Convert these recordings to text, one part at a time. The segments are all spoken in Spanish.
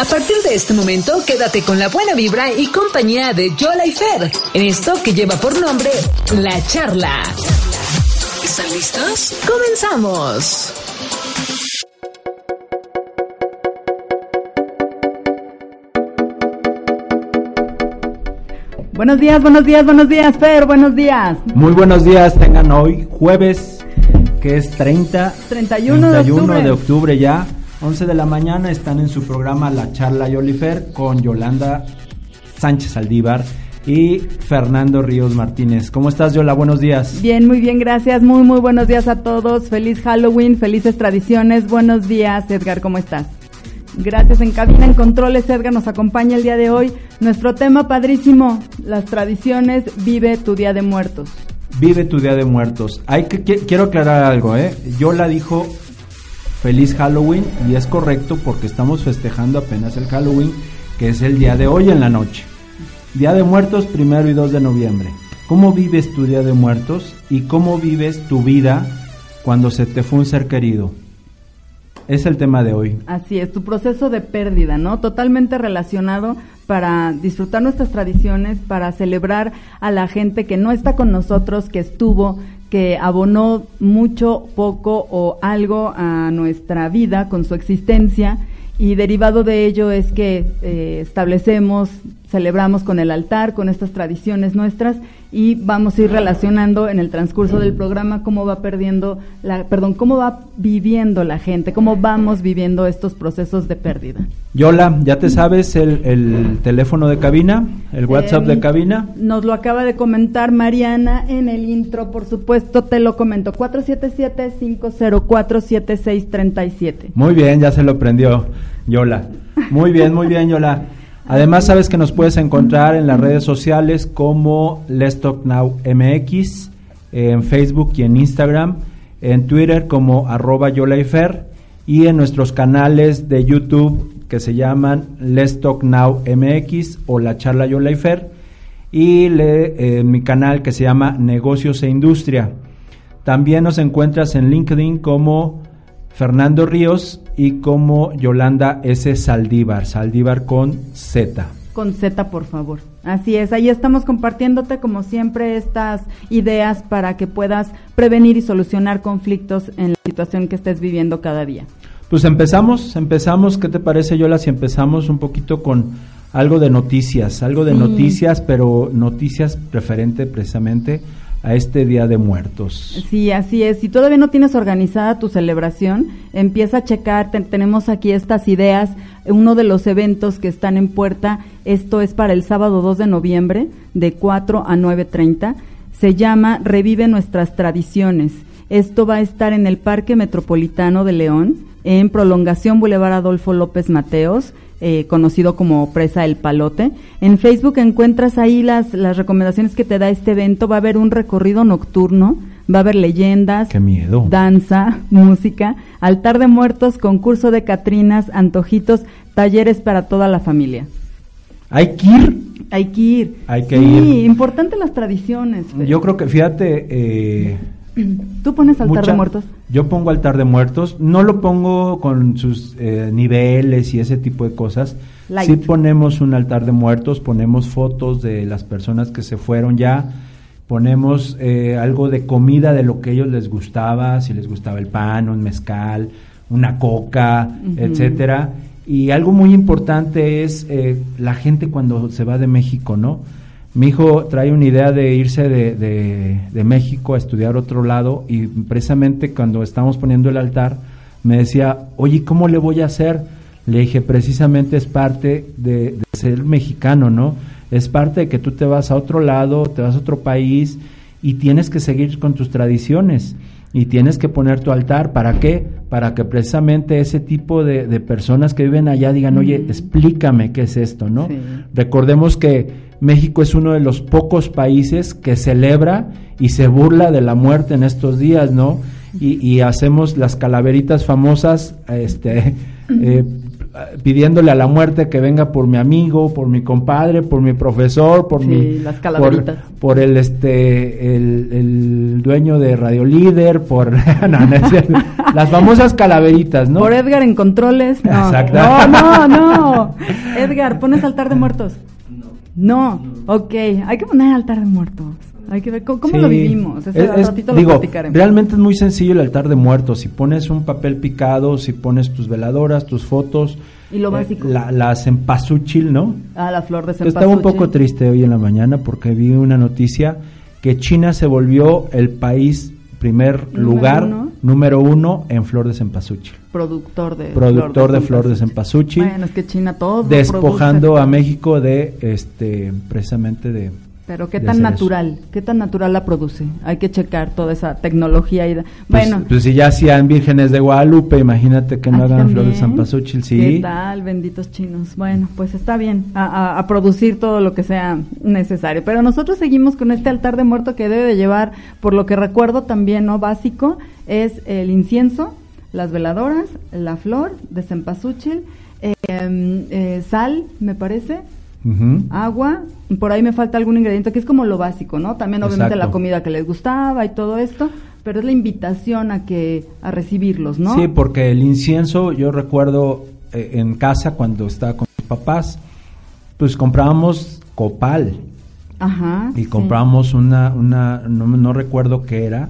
A partir de este momento, quédate con la buena vibra y compañía de Yola y Fer en esto que lleva por nombre La Charla. ¿Están listos? ¡Comenzamos! Buenos días, buenos días, buenos días, Fer, buenos días. Muy buenos días, tengan hoy jueves, que es 30, 31, de octubre. de octubre ya, 11 de la mañana, están en su programa La Charla Yolifer con Yolanda Sánchez Aldívar y Fernando Ríos Martínez. ¿Cómo estás, Yola? Buenos días. Bien, muy bien, gracias. Muy, muy buenos días a todos. Feliz Halloween, felices tradiciones. Buenos días, Edgar, ¿cómo estás? Gracias en cabina, en controles, Edgar nos acompaña el día de hoy. Nuestro tema padrísimo, las tradiciones, vive tu Día de Muertos. Vive tu Día de Muertos. Hay que, quiero aclarar algo, ¿eh? Yola dijo feliz Halloween y es correcto porque estamos festejando apenas el Halloween, que es el día de hoy en la noche. Día de Muertos, primero y 2 de noviembre. ¿Cómo vives tu Día de Muertos y cómo vives tu vida cuando se te fue un ser querido? Es el tema de hoy. Así es, tu proceso de pérdida, ¿no? Totalmente relacionado para disfrutar nuestras tradiciones, para celebrar a la gente que no está con nosotros, que estuvo, que abonó mucho, poco o algo a nuestra vida con su existencia y derivado de ello es que eh, establecemos, celebramos con el altar, con estas tradiciones nuestras y vamos a ir relacionando en el transcurso del programa cómo va perdiendo la, perdón, cómo va viviendo la gente, cómo vamos viviendo estos procesos de pérdida. Yola, ¿ya te sabes el, teléfono de cabina, el WhatsApp de em, cabina? Nos lo acaba de comentar Mariana en el intro, por supuesto, te lo comento, 477-504-7637. Muy bien, ya se lo prendió Yola. Muy bien, muy bien, Yola. Además, sabes que nos puedes encontrar en las redes sociales como Let's Talk Now MX, en Facebook y en Instagram, en Twitter como arroba Yolayfer y en nuestros canales de YouTube que se llaman Let's Talk Now MX o La Charla Yolayfer y le, mi canal que se llama Negocios e Industria. También nos encuentras en LinkedIn como Fernando Ríos y como Yolanda S. Saldívar, Saldívar con Z. Con Z, por favor. Así es, ahí estamos compartiéndote como siempre estas ideas para que puedas prevenir y solucionar conflictos en la situación que estés viviendo cada día. Pues empezamos, empezamos, ¿qué te parece Yola si empezamos un poquito con algo de noticias, algo de noticias, pero noticias preferente precisamente a este Día de Muertos. Sí, así es. Si todavía no tienes organizada tu celebración, empieza a checar. tenemos aquí estas ideas. Uno de los eventos que están en puerta, esto es para el sábado 2 de noviembre, de 4 a 9.30. Se llama Revive nuestras tradiciones. Esto va a estar en el Parque Metropolitano de León, en prolongación Boulevard Adolfo López Mateos eh, conocido como Presa El Palote. En Facebook encuentras ahí las, las recomendaciones que te da este evento. Va a haber un recorrido nocturno, va a haber leyendas, danza, música, altar de muertos, concurso de Catrinas, antojitos, talleres para toda la familia. Hay que ir. Hay que ir. Hay que sí, importante las tradiciones. Yo creo que, fíjate, eh, ¿Tú pones altar de muertos? Yo pongo altar de muertos. No lo pongo con sus eh, niveles y ese tipo de cosas. Sí ponemos un altar de muertos, ponemos fotos de las personas que se fueron ya, ponemos eh, algo de comida de lo que a ellos les gustaba, si les gustaba el pan, un mezcal, una coca, etcétera. Y algo muy importante es eh, la gente cuando se va de México, ¿no? Mi hijo trae una idea de irse de, de, México a estudiar otro lado y precisamente cuando estábamos poniendo el altar me decía, oye, ¿cómo le voy a hacer? Le dije, precisamente es parte de, ser mexicano, ¿no? Es parte de que tú te vas a otro lado, te vas a otro país y tienes que seguir con tus tradiciones y tienes que poner tu altar. ¿Para qué? Para que precisamente ese tipo de, personas que viven allá digan, oye, explícame qué es esto, ¿no? Recordemos que México es uno de los pocos países que celebra y se burla de la muerte en estos días, ¿no? Y, hacemos las calaveritas famosas, este, eh, pidiéndole a la muerte que venga por mi amigo, por mi compadre, por mi profesor, por mi las calaveritas. Por, el este el, dueño de Radio Líder, por las famosas calaveritas, ¿no? Por Edgar en controles. No, no, no, no. Edgar, pones altar de muertos. No. Ok, hay que poner altar de muertos. Hay que ver cómo, lo vivimos. digo, realmente es muy sencillo el altar de muertos. Si pones un papel picado, si pones tus veladoras, tus fotos. Y lo eh, básico. la, la cempasúchil, ¿no? Ah, la flor de cempasúchil. Estaba un poco triste hoy en la mañana porque vi una noticia que China se volvió el país primer lugar número uno en flor de cempasúchil. Productor de productor de, flor de cempasúchil. Bueno, es que China todo despojando a México de este precisamente de pero qué tan natural, qué tan natural la produce. Hay que checar toda esa tecnología y pues, bueno. Pues si ya hacían vírgenes de Guadalupe, imagínate que no hagan flores de Zampasuchil, sí. ¿Qué tal, benditos chinos? Bueno, pues está bien a, producir todo lo que sea necesario. Pero nosotros seguimos con este altar de muerto que debe de llevar, por lo que recuerdo también, ¿no? Básico, es el incienso, las veladoras, la flor de cempasúchil, eh, eh, sal, me parece, agua, por ahí me falta algún ingrediente que es como lo básico, ¿no? También obviamente la comida que les gustaba y todo esto, pero es la invitación a que a recibirlos, ¿no? Sí, porque el incienso, yo recuerdo eh, en casa cuando estaba con mis papás, pues comprábamos copal. Ajá. Y comprábamos una, una no, no recuerdo qué era,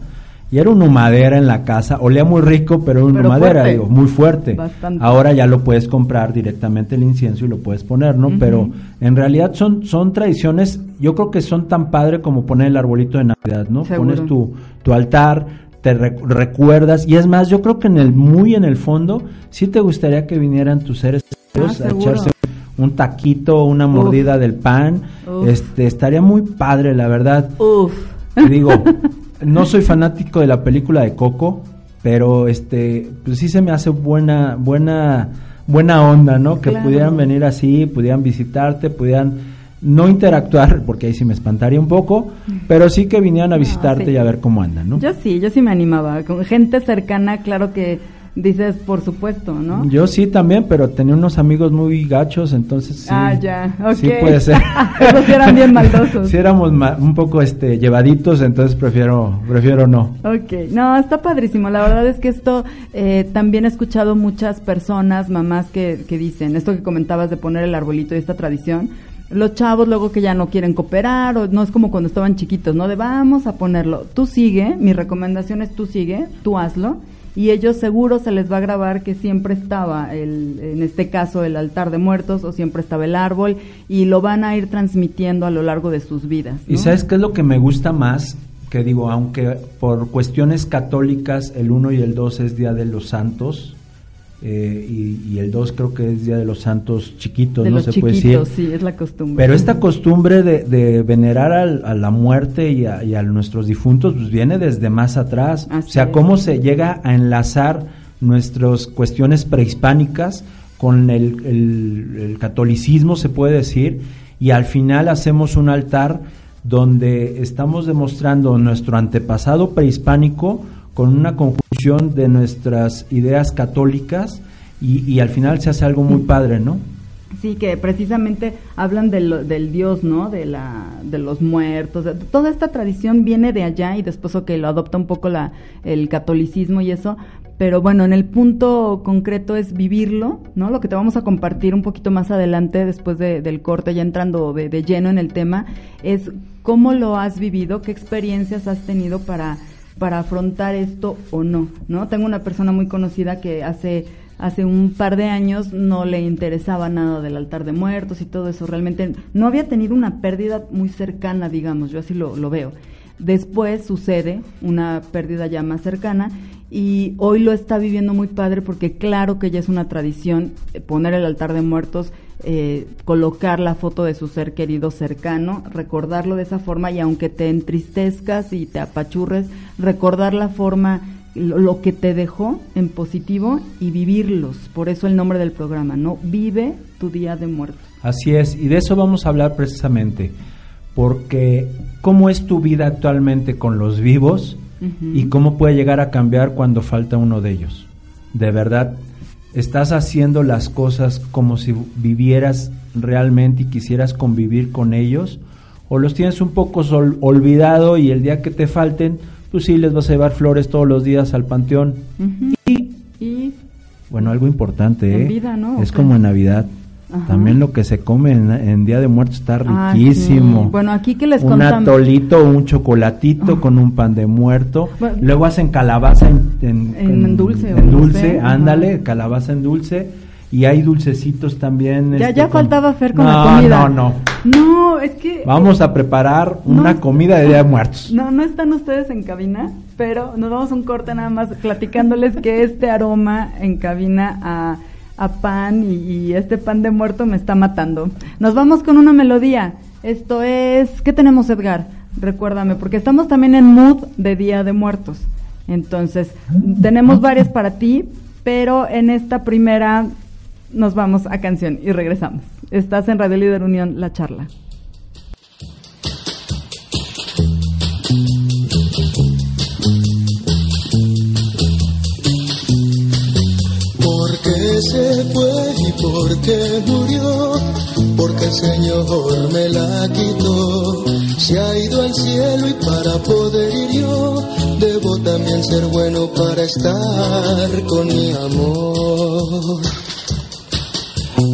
y era una madera en la casa, olía muy rico, pero era una madera, digo, muy fuerte. Ahora ya lo puedes comprar directamente el incienso y lo puedes poner, ¿no? Pero en realidad son, son tradiciones, yo creo que son tan padre como poner el arbolito de Navidad, ¿no? Pones tu, tu altar, te recuerdas, y es más, yo creo que en el, muy en el fondo, sí te gustaría que vinieran tus seres ah, a echarse un taquito, una mordida del pan, este, estaría muy padre, la verdad. Uf. Digo, no soy fanático de la película de Coco, pero este, pues sí se me hace buena, buena, buena onda, ¿no? Que pudieran venir así, pudieran visitarte, pudieran no interactuar, porque ahí sí me espantaría un poco, pero sí que vinieran a visitarte y a ver cómo andan, ¿no? Yo sí, yo sí me animaba. Con gente cercana, claro que Dices, por supuesto, ¿no? Yo sí también, pero tenía unos amigos muy gachos, entonces sí. Ah, ya, ok. Sí puede ser. Esos eran bien maldosos. sí éramos un poco este llevaditos, entonces prefiero prefiero no. Ok, no, está padrísimo. La verdad es que esto eh, también he escuchado muchas personas, mamás que, que dicen, esto que comentabas de poner el arbolito y esta tradición, los chavos luego que ya no quieren cooperar o no es como cuando estaban chiquitos, ¿no? De vamos a ponerlo. Tú sigue, mi recomendación es tú sigue, tú hazlo y ellos seguro se les va a grabar que siempre estaba el, en este caso el altar de muertos o siempre estaba el árbol y lo van a ir transmitiendo a lo largo de sus vidas. ¿Y sabes qué es lo que me gusta más? Que digo, aunque por cuestiones católicas el 1 y el 2 es Día de los Santos, eh, y, el 2 creo que es Día de los Santos chiquitos, no se puede decir. Sí, es la costumbre. Pero esta costumbre de, venerar a la muerte y a, nuestros difuntos pues viene desde más atrás. o sea, cómo se llega a enlazar nuestras cuestiones prehispánicas con el, el catolicismo, se puede decir, y al final hacemos un altar donde estamos demostrando nuestro antepasado prehispánico con una conjunción de nuestras ideas católicas y, al final se hace algo muy padre, ¿no? Sí, que precisamente hablan del, del Dios, ¿no? De, la, de los muertos. toda esta tradición viene de allá y después, que lo adopta un poco la, el catolicismo y eso. Pero bueno, en el punto concreto es vivirlo, ¿no? Lo que te vamos a compartir un poquito más adelante, después del corte, ya entrando de, de lleno en el tema, es cómo lo has vivido, qué experiencias has tenido para para afrontar esto o no, ¿no? Tengo una persona muy conocida que hace hace un par de años no le interesaba nada del altar de muertos y todo eso, realmente no había tenido una pérdida muy cercana, digamos, yo así lo, lo veo. Después sucede una pérdida ya más cercana y hoy lo está viviendo muy padre porque claro que ya es una tradición eh, poner el altar de muertos, eh, colocar la foto de su ser querido cercano, recordarlo de esa forma y aunque te entristezcas y te apachurres, recordar la forma, lo, que te dejó en positivo y vivirlos. Por eso el nombre del programa, ¿no? Vive tu día de muertos. Así es, y de eso vamos a hablar precisamente, porque cómo es tu vida actualmente con los vivos y cómo puede llegar a cambiar cuando falta uno de ellos. De verdad, estás haciendo las cosas como si vivieras realmente y quisieras convivir con ellos, o los tienes un poco olvidado y el día que te falten, pues sí les vas a llevar flores todos los días al panteón. y, bueno, algo importante, ¿eh? es como en Navidad. También lo que se come en, Día de Muertos está ah, riquísimo. Bueno, aquí que les Un atolito, un chocolatito con un pan de muerto. Luego hacen calabaza en, dulce. En dulce, ándale, calabaza en dulce y hay dulcecitos también. Ya, este, ya faltaba Fer con la comida. No, no, no. es que... Vamos a preparar una comida de Día de Muertos. No, no están ustedes en cabina, pero nos vamos a un corte nada más platicándoles que este aroma en cabina a, a pan y, este pan de muerto me está matando. Nos vamos con una melodía. Esto es... ¿Qué tenemos, Edgar? Recuérdame, porque estamos también en mood de Día de Muertos. Entonces, tenemos varias para ti, pero en esta primera nos vamos a canción y regresamos. Estás en Radio Líder Unión, la charla. Se fue y porque murió, porque el Señor me la quitó. Se ha ido al cielo y para poder ir yo, debo también ser bueno para estar con mi amor.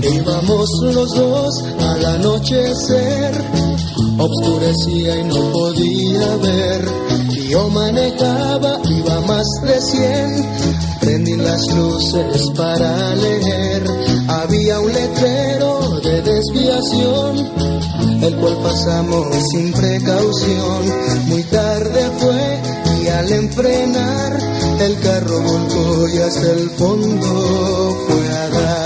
Íbamos los dos al anochecer, obscurecía y no podía ver. Yo manejaba, iba más de cien, prendí las luces para leer. Había un letrero de desviación, el cual pasamos sin precaución. Muy tarde fue y al enfrenar, el carro volcó y hasta el fondo fue a dar.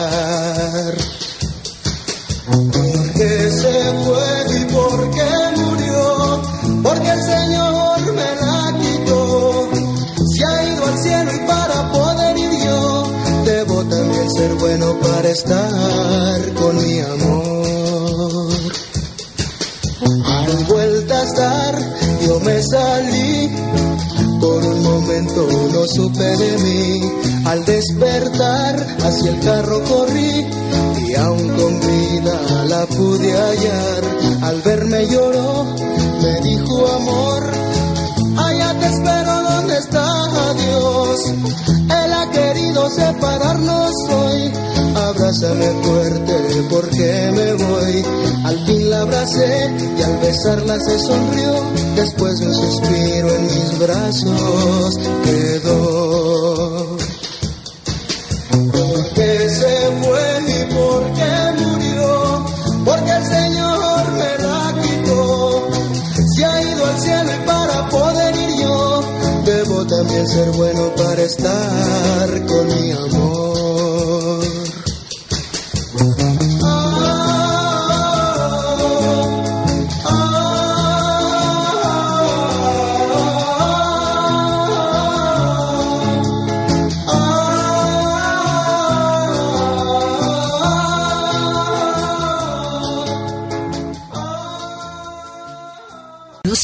Estar con mi amor. Al vuelta a estar, yo me salí, por un momento no supe de mí. Al despertar, hacia el carro corrí y aún con vida la pude hallar. Al verme lloró, me dijo amor, allá te espero donde está Dios. Él ha querido separarnos abrázame fuerte porque me voy. Al fin la abracé y al besarla se sonrió, después de un suspiro en mis brazos quedó. Porque se fue y porque murió, porque el Señor me la quitó. Se ha ido al cielo y para poder ir yo, debo también ser bueno para estar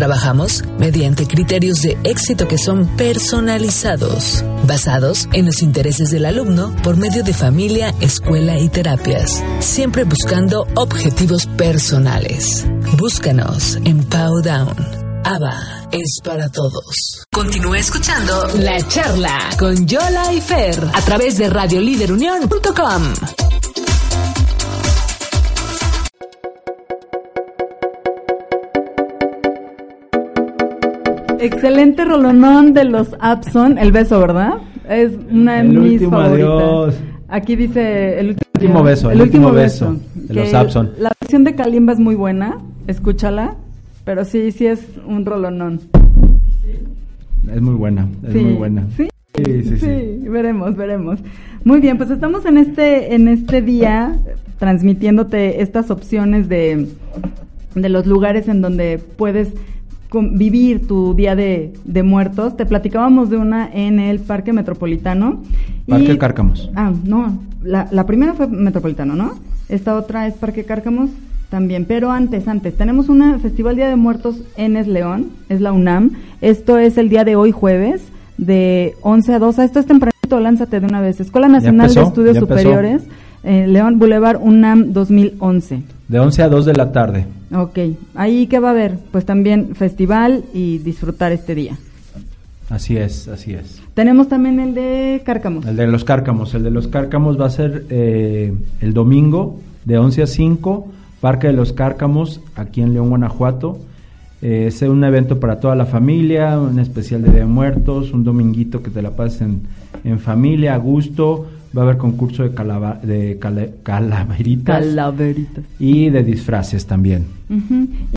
Trabajamos mediante criterios de éxito que son personalizados, basados en los intereses del alumno por medio de familia, escuela y terapias, siempre buscando objetivos personales. Búscanos en Powdown. ABA es para todos. Continúa escuchando La Charla con Yola y Fer a través de radioliderunión.com. Excelente rolonón de los Abson, el beso, ¿verdad? Es una de mis favoritas. Aquí dice el último, beso, el, último, beso, de los Abson. La versión de Kalimba es muy buena, escúchala, pero sí, sí es un rolonón. Es muy buena, es muy buena. ¿Sí? Sí, sí, sí. veremos, veremos. Muy bien, pues estamos en este, en este día transmitiéndote estas opciones de, de los lugares en donde puedes vivir tu día de, muertos. Te platicábamos de una en el Parque Metropolitano. Parque Cárcamos. Ah, no, la, la primera fue Metropolitano, ¿no? Esta otra es Parque Cárcamos también. Pero antes, antes, tenemos un Festival Día de Muertos en Es León, es la UNAM. Esto es el día de hoy jueves, de 11 a 12. Esto es tempranito, lánzate de una vez. Escuela Nacional de Estudios Superiores, eh, León Boulevard UNAM 2011. De 11 a 2 de la tarde. Ok, ahí qué va a haber? Pues también festival y disfrutar este día. Así es, así es. Tenemos también el de Cárcamos. El de los Cárcamos. El de los Cárcamos va a ser eh, el domingo de 11 a 5 Parque de los Cárcamos, aquí en León, Guanajuato. Eh, es un evento para toda la familia, un especial de Día de Muertos, un dominguito que te la pases en, familia, a gusto. Va a haber concurso de, de calaveritas, calaveritas, y de disfraces también.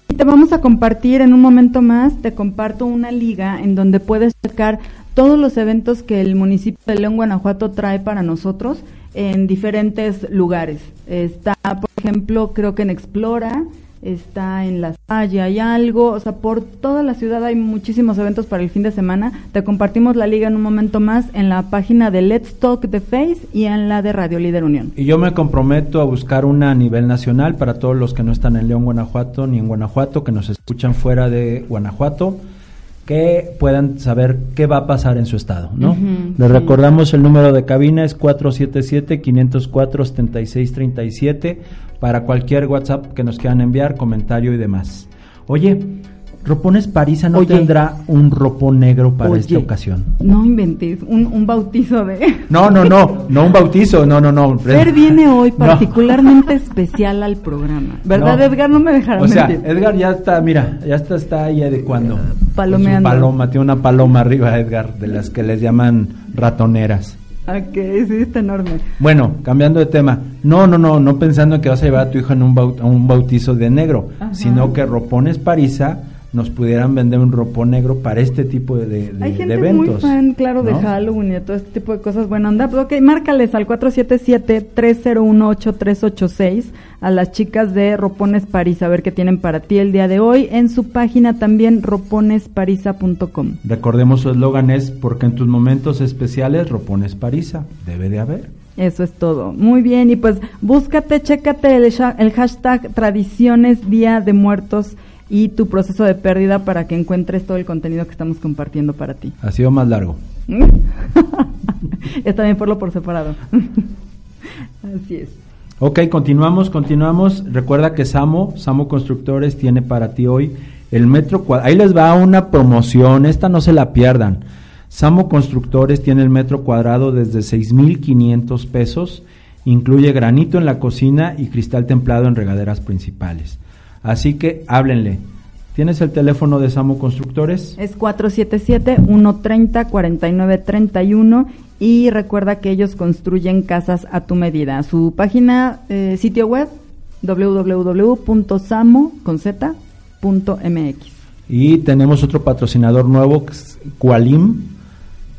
Y te vamos a compartir en un momento más, te comparto una liga en donde puedes checar todos los eventos que el municipio de León, Guanajuato trae para nosotros en diferentes lugares. Está, por ejemplo, creo que en Explora, está en La Salle, hay algo, o sea, por toda la ciudad hay muchísimos eventos para el fin de semana. Te compartimos la liga en un momento más en la página de Let's Talk the Face y en la de Radio Líder Unión. Y yo me comprometo a buscar una a nivel nacional para todos los que no están en León, Guanajuato, ni en Guanajuato, que nos escuchan fuera de Guanajuato que puedan saber qué va a pasar en su estado, ¿no? Les recordamos el número de cabina es 477-504-7637 para cualquier WhatsApp que nos quieran enviar, comentario y demás. Oye, Ropones Parisa no tendrá un ropo negro para esta ocasión. No inventes, un, bautizo de. No, no, no, no un bautizo, no, no, no. Fer viene hoy particularmente especial al programa. ¿Verdad, Edgar? No me dejará O sea, Edgar ya está, mira, ya está, está ahí adecuando. Palomeando. paloma, tiene una paloma arriba, Edgar, de las que les llaman ratoneras. Ok, sí, está enorme. Bueno, cambiando de tema. No, no, no, no pensando en que vas a llevar a tu hijo en un, un bautizo de negro, sino que Ropones Parisa nos pudieran vender un ropo negro para este tipo de, de, Hay gente muy fan, claro, de Halloween y de todo este tipo de cosas. Bueno, anda, pues, ok, márcales al 477-301-8386 a las chicas de Ropones París a ver qué tienen para ti el día de hoy. En su página también roponesparisa.com. Recordemos su eslogan es porque en tus momentos especiales Ropones Parisa debe de haber. Eso es todo. Muy bien, y pues búscate, chécate el, el hashtag Tradiciones Día de Muertos y tu proceso de pérdida para que encuentres todo el contenido que estamos compartiendo para ti. Ha sido más largo. Está bien lo por separado. Así es. Ok, continuamos, continuamos. Recuerda que Samo, Samo Constructores tiene para ti hoy el metro cuadrado. Ahí les va una promoción, esta no se la pierdan. Samo Constructores tiene el metro cuadrado desde 6.500 pesos. Incluye granito en la cocina y cristal templado en regaderas principales. Así que háblenle. ¿Tienes el teléfono de Samo Constructores? Es 477-130-4931 y recuerda que ellos construyen casas a tu medida. Su página, eh, sitio web, www.samo.mx. Y tenemos otro patrocinador nuevo, Qualim,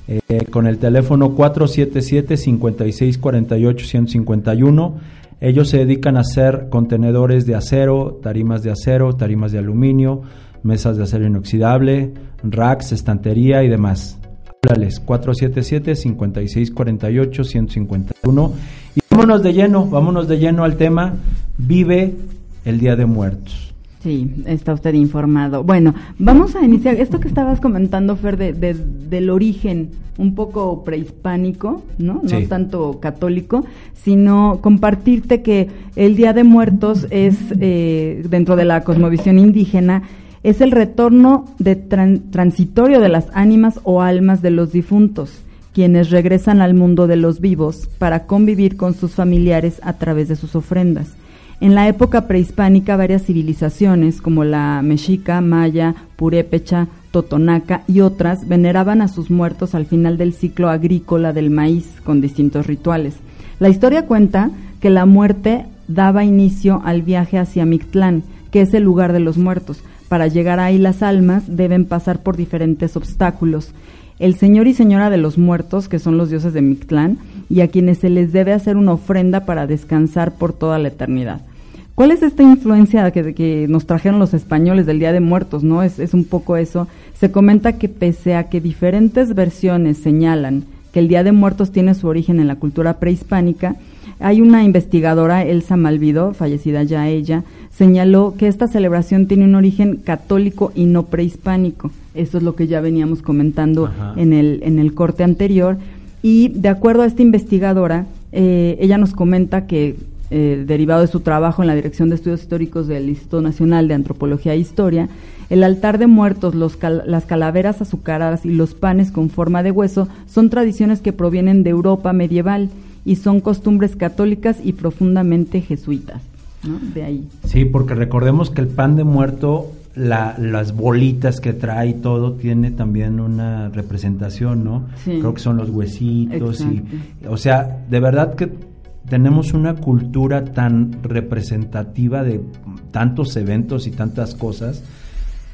eh, con el teléfono 477-5648-151 ellos se dedican a hacer contenedores de acero, tarimas de acero, tarimas de aluminio, mesas de acero inoxidable, racks, estantería y demás. Háblales 477-5648-151. Y vámonos de lleno, vámonos de lleno al tema Vive el Día de Muertos. Sí, está usted informado. Bueno, vamos a iniciar esto que estabas comentando, Fer, de, del origen un poco prehispánico, ¿no? No tanto católico, sino compartirte que el Día de Muertos es, eh, dentro de la cosmovisión indígena, es el retorno de transitorio de las ánimas o almas de los difuntos, quienes regresan al mundo de los vivos para convivir con sus familiares a través de sus ofrendas. En la época prehispánica, varias civilizaciones como la mexica, maya, purépecha, totonaca y otras veneraban a sus muertos al final del ciclo agrícola del maíz con distintos rituales. La historia cuenta que la muerte daba inicio al viaje hacia Mictlán, que es el lugar de los muertos. Para llegar ahí las almas deben pasar por diferentes obstáculos. el señor y señora de los muertos, que son los dioses de Mictlán, y a quienes se les debe hacer una ofrenda para descansar por toda la eternidad. ¿Cuál es esta influencia que, que nos trajeron los españoles del Día de Muertos? ¿no? Es, es un poco eso. Se comenta que pese a que diferentes versiones señalan que el Día de Muertos tiene su origen en la cultura prehispánica, hay una investigadora, Elsa Malvido, fallecida ya ella, señaló que esta celebración tiene un origen católico y no prehispánico. Eso es lo que ya veníamos comentando en el, en el corte anterior. Y de acuerdo a esta investigadora, eh, ella nos comenta que, eh, derivado de su trabajo en la Dirección de Estudios Históricos del Instituto Nacional de Antropología e Historia, el altar de muertos, los las calaveras azucaradas y los panes con forma de hueso son tradiciones que provienen de Europa medieval y son costumbres católicas y profundamente jesuitas. De ahí. Sí, porque recordemos que el pan de muerto, las bolitas que trae y todo, tiene también una representación, ¿no? Creo que son los huesitos y, o sea, de verdad que tenemos una cultura tan representativa de tantos eventos y tantas cosas.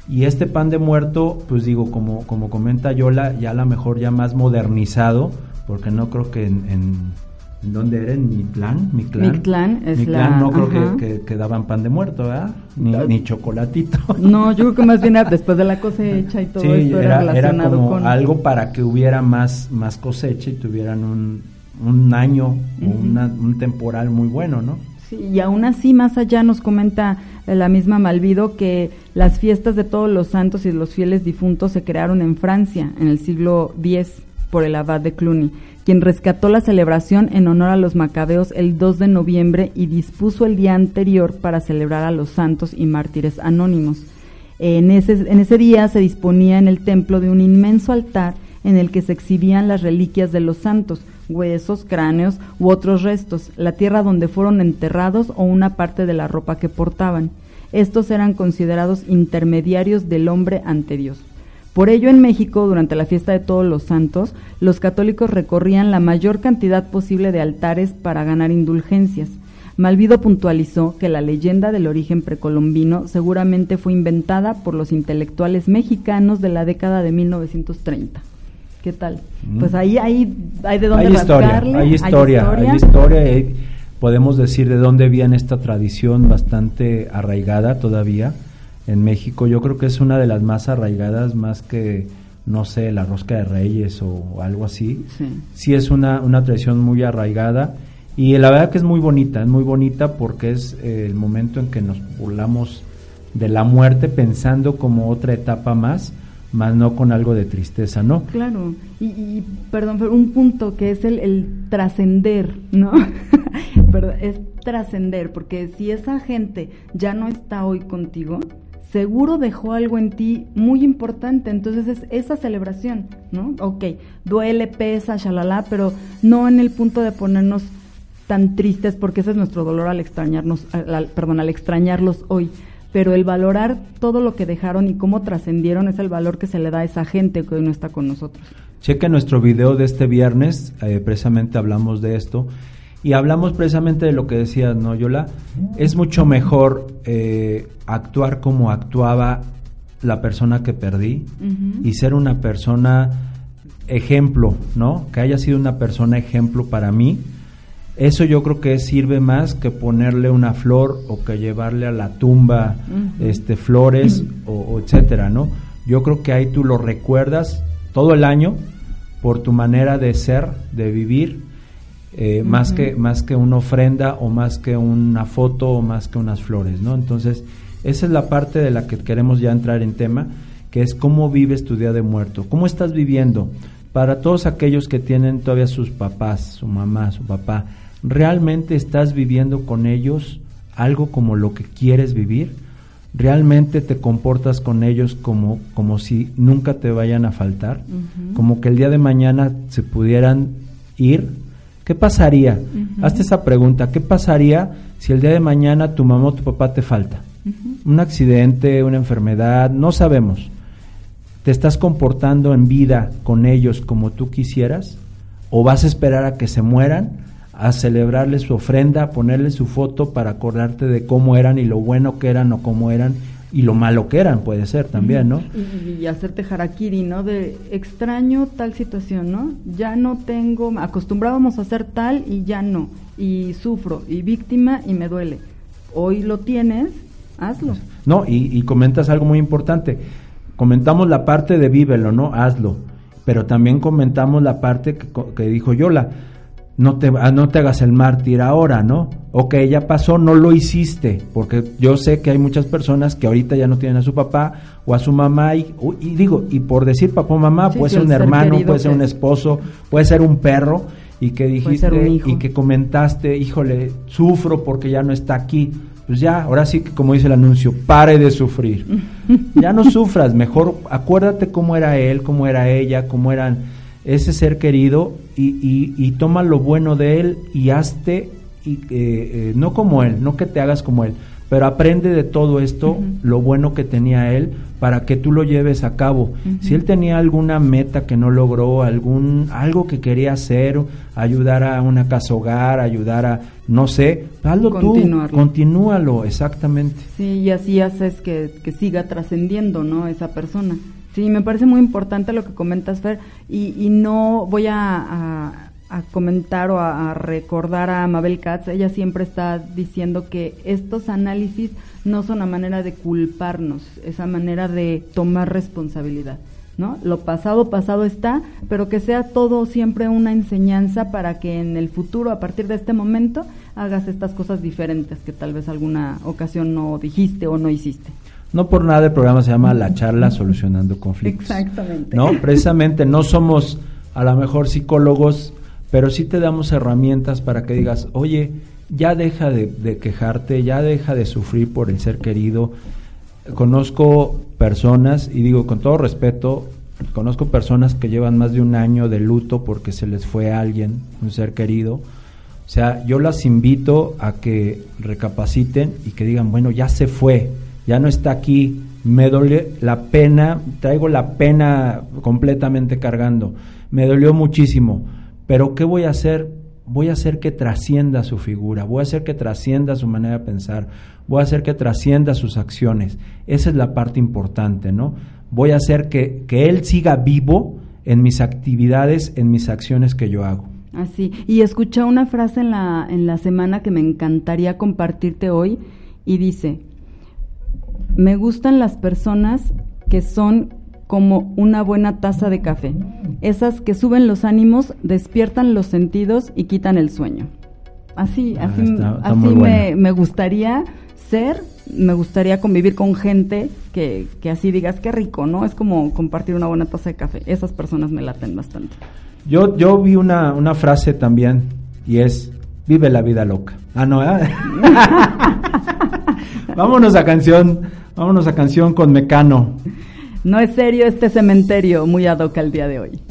Y este pan de muerto, pues digo, como, como comenta Yola, ya a lo mejor ya más modernizado, porque no creo que en ¿Dónde era? ¿En Mictlán? Mictlán, es Mictlán no creo que, que, daban pan de muerto, ¿verdad? Ni, ni chocolatito. No, yo creo que más bien después de la cosecha y todo esto era, relacionado como con... algo para que hubiera más, más cosecha y tuvieran un, un año un temporal muy bueno, ¿no? Sí, y aún así, más allá nos comenta la misma Malvido que las fiestas de todos los santos y los fieles difuntos se crearon en Francia en el siglo X por el abad de Cluny quien rescató la celebración en honor a los macabeos el 2 de noviembre y dispuso el día anterior para celebrar a los santos y mártires anónimos. En ese, en ese día se disponía en el templo de un inmenso altar en el que se exhibían las reliquias de los santos, huesos, cráneos u otros restos, la tierra donde fueron enterrados o una parte de la ropa que portaban. Estos eran considerados intermediarios del hombre ante Dios. Por ello, en México, durante la fiesta de todos los santos, los católicos recorrían la mayor cantidad posible de altares para ganar indulgencias. Malvido puntualizó que la leyenda del origen precolombino seguramente fue inventada por los intelectuales mexicanos de la década de 1930. ¿Qué tal? Mm. Pues ahí hay, hay de dónde hay historia, hay historia, hay historia, podemos decir de dónde viene esta tradición bastante arraigada todavía en México. Yo creo que es una de las más arraigadas, más que, no sé, la rosca de reyes o, algo así. Sí, es una, una tradición muy arraigada y la verdad que es muy bonita, es muy bonita porque es eh, el momento en que nos burlamos de la muerte pensando como otra etapa más, más no con algo de tristeza, ¿no? Claro, y, y perdón, un punto que es el, el trascender, ¿no? es trascender, porque si esa gente ya no está hoy contigo, seguro dejó algo en ti muy importante. Entonces es esa celebración, ¿no? Ok, duele, pesa, shalala, pero no en el punto de ponernos tan tristes porque ese es nuestro dolor al extrañarnos, perdón, al extrañarlos hoy. Pero el valorar todo lo que dejaron y cómo trascendieron es el valor que se le da a esa gente que hoy no está con nosotros. Checa nuestro video de este viernes, eh, precisamente hablamos de esto y hablamos precisamente de lo que decías, ¿no, Yola? Es mucho mejor eh, actuar como actuaba la persona que perdí y ser una persona ejemplo, ¿no? Que haya sido una persona ejemplo para mí. Eso yo creo que sirve más que ponerle una flor o que llevarle a la tumba este flores o, o, etcétera, ¿no? Yo creo que ahí tú lo recuerdas todo el año por tu manera de ser, de vivir eh, más, que, más que una ofrenda o más que una foto o más que unas flores, ¿no? Entonces, esa es la parte de la que queremos ya entrar en tema, que es cómo vives tu día de muerto, cómo estás viviendo. Para todos aquellos que tienen todavía sus papás, su mamá, su papá, ¿realmente estás viviendo con ellos algo como lo que quieres vivir? ¿Realmente te comportas con ellos como, como si nunca te vayan a faltar? Como que el día de mañana se pudieran ir ¿Qué pasaría? Hazte esa pregunta. ¿Qué pasaría si el día de mañana tu mamá o tu papá te falta? Un accidente, una enfermedad, no sabemos. ¿Te estás comportando en vida con ellos como tú quisieras? ¿O vas a esperar a que se mueran, a celebrarles su ofrenda, a ponerles su foto para acordarte de cómo eran y lo bueno que eran o cómo eran y lo malo que eran, puede ser también, ¿no? Y, hacerte harakiri, ¿no? De extraño tal situación, ¿no? Ya no tengo, acostumbrábamos a hacer tal y ya no, y sufro, y víctima y me duele. Hoy lo tienes, hazlo. No, y, y comentas algo muy importante. Comentamos la parte de vívelo, ¿no? Hazlo. Pero también comentamos la parte que, que dijo Yola no te, ah, no te hagas el mártir ahora, ¿no? Ok, ya pasó, no lo hiciste, porque yo sé que hay muchas personas que ahorita ya no tienen a su papá o a su mamá, y, digo, y por decir papá o mamá, puede ser un hermano, puede ser un esposo, puede ser un perro, y que dijiste y que comentaste, híjole, sufro porque ya no está aquí. Pues ya, ahora sí que como dice el anuncio, pare de sufrir. ya no sufras, mejor acuérdate cómo era él, cómo era ella, cómo eran ese ser querido y, y, toma lo bueno de él y hazte, y, eh, eh, no como él, no que te hagas como él, pero aprende de todo esto, lo bueno que tenía él, para que tú lo lleves a cabo. Si él tenía alguna meta que no logró, algún algo que quería hacer, ayudar a una casa hogar, ayudar a, no sé, hazlo tú, continúalo, exactamente. Sí, y así haces que, que siga trascendiendo, ¿no? Esa persona. Sí, me parece muy importante lo que comentas, Fer, y, no voy a, comentar o a, recordar a Mabel Katz, ella siempre está diciendo que estos análisis no son a manera de culparnos, es a manera de tomar responsabilidad. ¿No? Lo pasado, pasado está, pero que sea todo siempre una enseñanza para que en el futuro, a partir de este momento, hagas estas cosas diferentes que tal vez alguna ocasión no dijiste o no hiciste. No por nada el programa se llama La charla solucionando conflictos. Exactamente. No, precisamente no somos a lo mejor psicólogos, pero sí te damos herramientas para que digas, oye, ya deja de, quejarte, ya deja de sufrir por el ser querido. Conozco personas, y digo con todo respeto, conozco personas que llevan más de un año de luto porque se les fue alguien, un ser querido. O sea, yo las invito a que recapaciten y que digan, bueno, ya se fue, ya no está aquí, me duele la pena, traigo la pena completamente cargando, me dolió muchísimo, pero ¿qué voy a hacer? Voy a hacer que trascienda su figura, voy a hacer que trascienda su manera de pensar, voy a hacer que trascienda sus acciones. Esa es la parte importante, ¿no? Voy a hacer que, que él siga vivo en mis actividades, en mis acciones que yo hago. Así, y escuché una frase en la, en la semana que me encantaría compartirte hoy y dice, me gustan las personas que son como una buena taza de café. Esas que suben los ánimos, despiertan los sentidos y quitan el sueño. Así, ah, así, así me, gustaría ser, me gustaría convivir con gente que, que así digas, qué rico, ¿no? Es como compartir una buena taza de café. Esas personas me laten bastante. Yo, yo vi una, una frase también y es, vive la vida loca. Ah, no, ¿eh? Vámonos a canción Vámonos a canción con Mecano. No es serio este cementerio, muy ad hoc el día de hoy.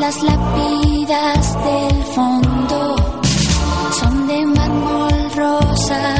Las lápidas del fondo son de mármol rosa.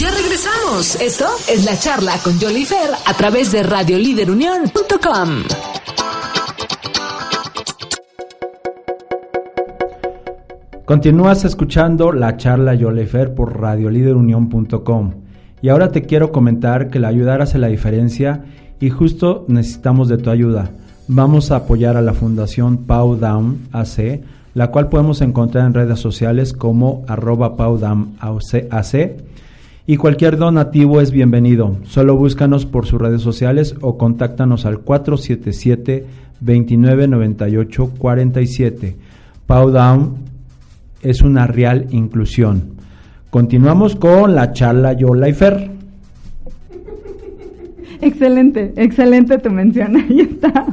Ya regresamos. Esto es la charla con Jolly a través de radioliderunión.com. Continúas escuchando la charla Fer por radioliderunión.com. Y ahora te quiero comentar que la ayudar hace la diferencia y justo necesitamos de tu ayuda. Vamos a apoyar a la Fundación Pau Down AC, la cual podemos encontrar en redes sociales como arroba Pau AC y cualquier donativo es bienvenido. Solo búscanos por sus redes sociales o contáctanos al 477 2998 47. Pau Down es una real inclusión. Continuamos con la charla Yo Lifer. Excelente, excelente tu mención. Ahí está.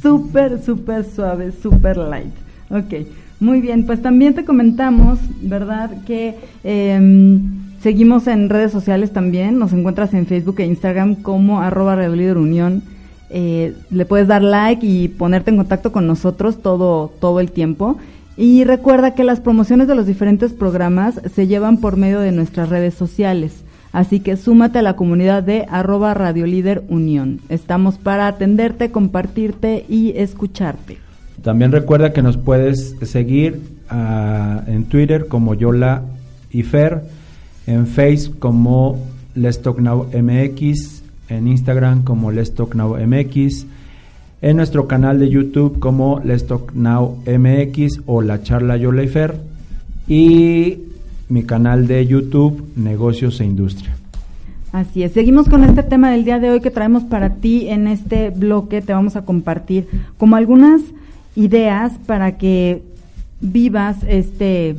Súper, súper suave, súper light. Ok, muy bien. Pues también te comentamos, ¿verdad? Que eh, Seguimos en redes sociales también, nos encuentras en Facebook e Instagram como arroba Unión. Eh, le puedes dar like y ponerte en contacto con nosotros todo, todo el tiempo. Y recuerda que las promociones de los diferentes programas se llevan por medio de nuestras redes sociales. Así que súmate a la comunidad de arroba Radiolíder Unión. Estamos para atenderte, compartirte y escucharte. También recuerda que nos puedes seguir ah, en Twitter como Yola y Fer en Facebook como Let's Talk Now MX, en Instagram como Let's Talk Now MX, en nuestro canal de YouTube como Let's Talk Now MX o La Charla Yoleifer y mi canal de YouTube Negocios e Industria. Así es, seguimos con este tema del día de hoy que traemos para ti en este bloque, te vamos a compartir como algunas ideas para que vivas este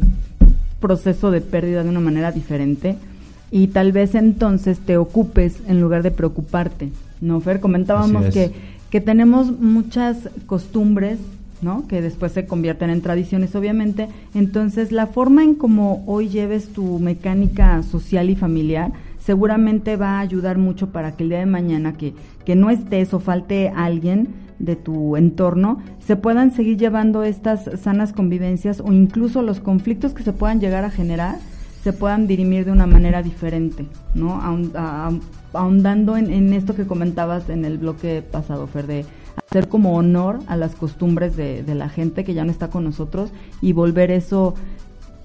proceso de pérdida de una manera diferente y tal vez entonces te ocupes en lugar de preocuparte. ¿No, Fer? Comentábamos que, que tenemos muchas costumbres, ¿no? Que después se convierten en tradiciones, obviamente. Entonces, la forma en cómo hoy lleves tu mecánica social y familiar seguramente va a ayudar mucho para que el día de mañana que, que no estés o falte alguien de tu entorno, se puedan seguir llevando estas sanas convivencias o incluso los conflictos que se puedan llegar a generar se puedan dirimir de una manera diferente, ¿no? ahondando en, esto que comentabas en el bloque pasado, Fer, de hacer como honor a las costumbres de, de la gente que ya no está con nosotros y volver eso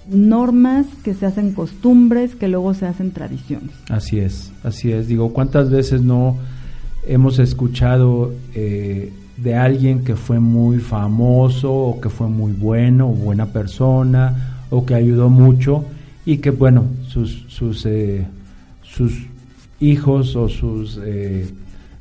normas que se hacen costumbres que luego se hacen tradiciones. Así es, así es. Digo, ¿cuántas veces no hemos escuchado eh, de alguien que fue muy famoso o que fue muy bueno o buena persona o que ayudó mucho y que bueno, sus, sus, eh, sus hijos o sus eh,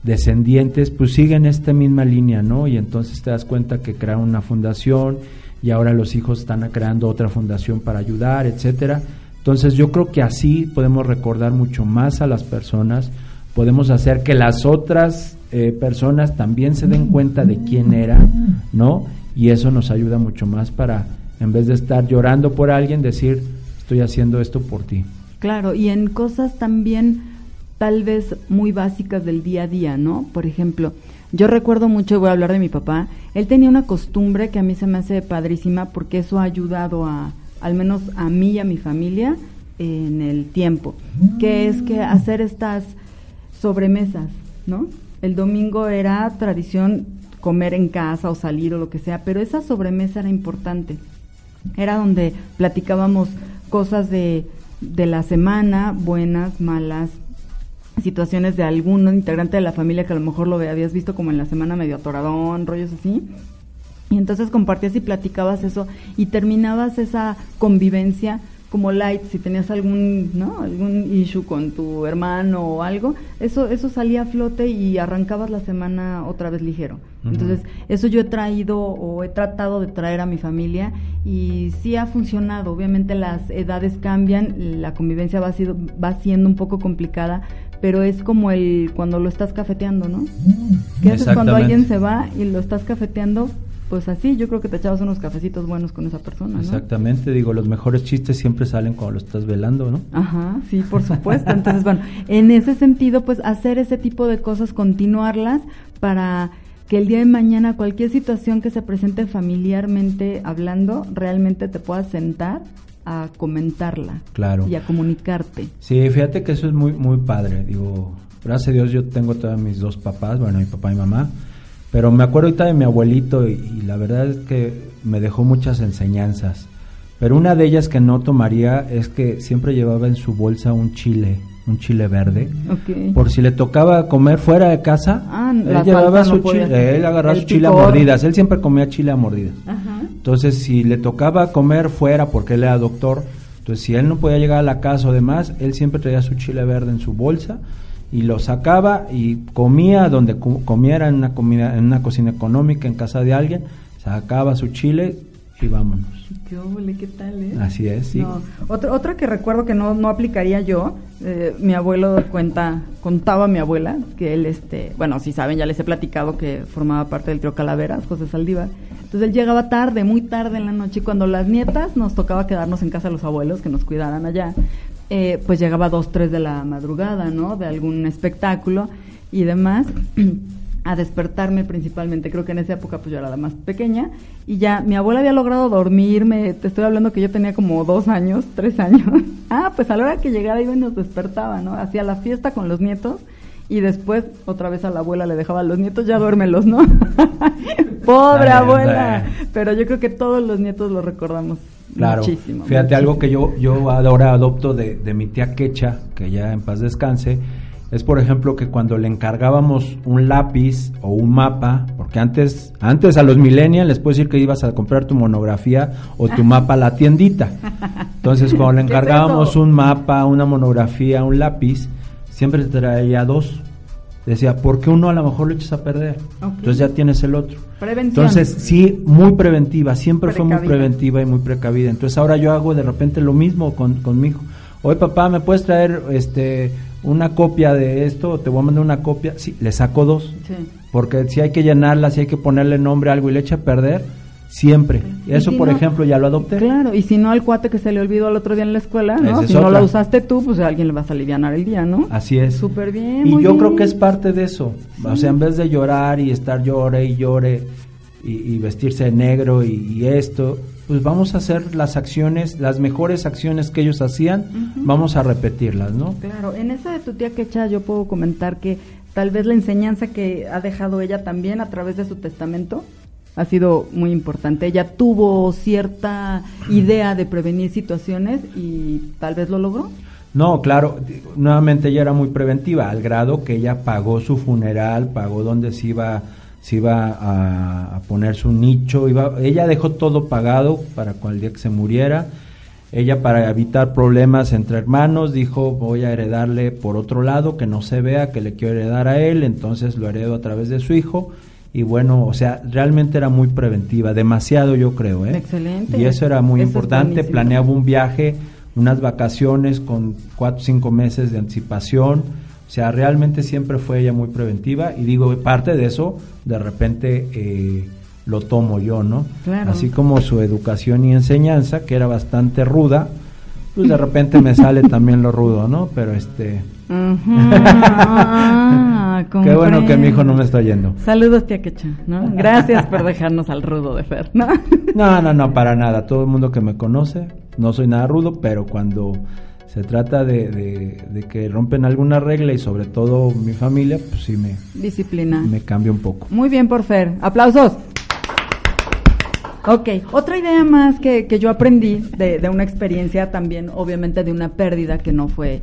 descendientes pues siguen esta misma línea, ¿no? Y entonces te das cuenta que crearon una fundación y ahora los hijos están creando otra fundación para ayudar, etcétera. Entonces yo creo que así podemos recordar mucho más a las personas, podemos hacer que las otras eh, personas también se den cuenta de quién era, ¿no? Y eso nos ayuda mucho más para, en vez de estar llorando por alguien, decir, estoy haciendo esto por ti. Claro, y en cosas también tal vez muy básicas del día a día, ¿no? Por ejemplo, yo recuerdo mucho, voy a hablar de mi papá, él tenía una costumbre que a mí se me hace padrísima porque eso ha ayudado a, al menos a mí y a mi familia, en el tiempo, que es que hacer estas sobremesas, ¿no? El domingo era tradición comer en casa o salir o lo que sea, pero esa sobremesa era importante. Era donde platicábamos cosas de, de la semana, buenas, malas, situaciones de algún integrante de la familia que a lo mejor lo habías visto como en la semana medio atoradón, rollos así. Y entonces compartías y platicabas eso y terminabas esa convivencia como light, si tenías algún, ¿no? algún issue con tu hermano o algo, eso, eso salía a flote y arrancabas la semana otra vez ligero. Entonces, eso yo he traído o he tratado de traer a mi familia y sí ha funcionado. Obviamente las edades cambian, la convivencia va, sido, va siendo un poco complicada, pero es como el cuando lo estás cafeteando, ¿no? ¿Qué haces cuando alguien se va y lo estás cafeteando? Pues así, yo creo que te echabas unos cafecitos buenos con esa persona, ¿no? Exactamente, digo, los mejores chistes siempre salen cuando lo estás velando, ¿no? Ajá, sí, por supuesto. Entonces, bueno, en ese sentido, pues hacer ese tipo de cosas, continuarlas para que el día de mañana cualquier situación que se presente familiarmente hablando, realmente te puedas sentar a comentarla claro. y a comunicarte. Sí, fíjate que eso es muy, muy padre. Digo, gracias a Dios yo tengo todos mis dos papás, bueno, mi papá y mamá, pero me acuerdo ahorita de mi abuelito y, la verdad es que me dejó muchas enseñanzas. Pero una de ellas que no tomaría es que siempre llevaba en su bolsa un chile, un chile verde. Por si le tocaba comer fuera de casa, ah, él llevaba su chile, él agarraba su chile a mordidas, él siempre comía chile a mordidas. Ajá. Entonces, si le tocaba comer fuera, porque él era doctor, entonces si él no podía llegar a la casa o demás, él siempre traía su chile verde en su bolsa y lo sacaba y comía donde comiera en una comida en una cocina económica en casa de alguien, sacaba su chile y vámonos. Qué óvole, ¿qué tal, eh? Así es, sí. otra que recuerdo que no, no aplicaría yo, eh, mi abuelo cuenta, contaba a mi abuela que él, este, bueno, si saben, ya les he platicado que formaba parte del trío Calaveras, José Saldívar. Entonces él llegaba tarde, muy tarde en la noche, y cuando las nietas nos tocaba quedarnos en casa de los abuelos, que nos cuidaran allá, eh, pues llegaba a dos, tres de la madrugada, ¿no? De algún espectáculo y demás. a despertarme principalmente. Creo que en esa época pues yo era la más pequeña y ya mi abuela había logrado dormirme. Te estoy hablando que yo tenía como dos años, tres años. ah, pues a la hora que llegara iba y nos despertaba, ¿no? Hacía la fiesta con los nietos y después otra vez a la abuela le dejaba a los nietos, ya duérmelos, ¿no? Pobre abuela. Pero yo creo que todos los nietos lo recordamos claro. muchísimo. Fíjate, algo que yo, yo ahora adopto de, de mi tía Quecha, que ya en paz descanse, es por ejemplo que cuando le encargábamos un lápiz o un mapa, porque antes, antes a los millennials les puedo decir que ibas a comprar tu monografía o tu mapa a la tiendita. Entonces cuando le encargábamos un mapa, una monografía, un lápiz, siempre te traía dos. Decía, porque uno a lo mejor lo echas a perder. Entonces ya tienes el otro. Entonces, sí, muy preventiva, siempre fue muy preventiva y muy precavida. Entonces ahora yo hago de repente lo mismo con, con mi hijo. Oye papá, ¿me puedes traer este una copia de esto? ¿Te voy a mandar una copia? Sí, le saco dos. Sí, le saco dos. Porque si hay que llenarla, si hay que ponerle nombre a algo y le echa a perder, Siempre. Eso, por ejemplo, ya lo adopté. Claro, y si no al cuate que se le olvidó el otro día en la escuela, ¿no? si no lo usaste tú, pues a alguien le vas a aliviar el día, ¿no? Así es. Súper bien. Y yo creo que es parte de eso. O sea, en vez de llorar y estar llore y llore y, vestirse de negro y, esto, pues vamos a hacer las acciones, las mejores acciones que ellos hacían, vamos a repetirlas, ¿no? Claro, en esa de tu tía Quecha yo puedo comentar que tal vez la enseñanza que ha dejado ella también a través de su testamento ha sido muy importante. Ella tuvo cierta idea de prevenir situaciones y tal vez lo logró. No, claro, nuevamente ella era muy preventiva, al grado que ella pagó su funeral, pagó donde se iba, se iba a, poner su nicho, iba, ella dejó todo pagado para el día que se muriera. Ella para evitar problemas entre hermanos dijo voy a heredarle por otro lado, que no se vea que le quiero heredar a él, entonces lo heredo a través de su hijo y bueno, o sea, realmente era muy preventiva, demasiado yo creo, ¿eh? Excelente. Y eso era muy importante, planeaba un viaje, unas vacaciones con cuatro o cinco meses de anticipación, o sea, realmente siempre fue ella muy preventiva y digo, parte de eso, de repente eh, lo tomo yo, ¿no? Claro. Así como su educación y enseñanza, que era bastante ruda, pues de repente me sale también lo rudo, ¿no? Pero este... Ah, Qué bueno que mi hijo no me está yendo. Saludos, tía Quecha, ¿no? Gracias por dejarnos al rudo de Fer, ¿no? no, no, no, para nada. Todo el mundo que me conoce, no soy nada rudo, pero cuando se trata de, de, que rompen alguna regla y sobre todo mi familia, pues sí me... Disciplina. Me cambia un poco. Muy bien por Fer. Aplausos. Ok, otra idea más que, que yo aprendí de, de, una experiencia también, obviamente de una pérdida que no fue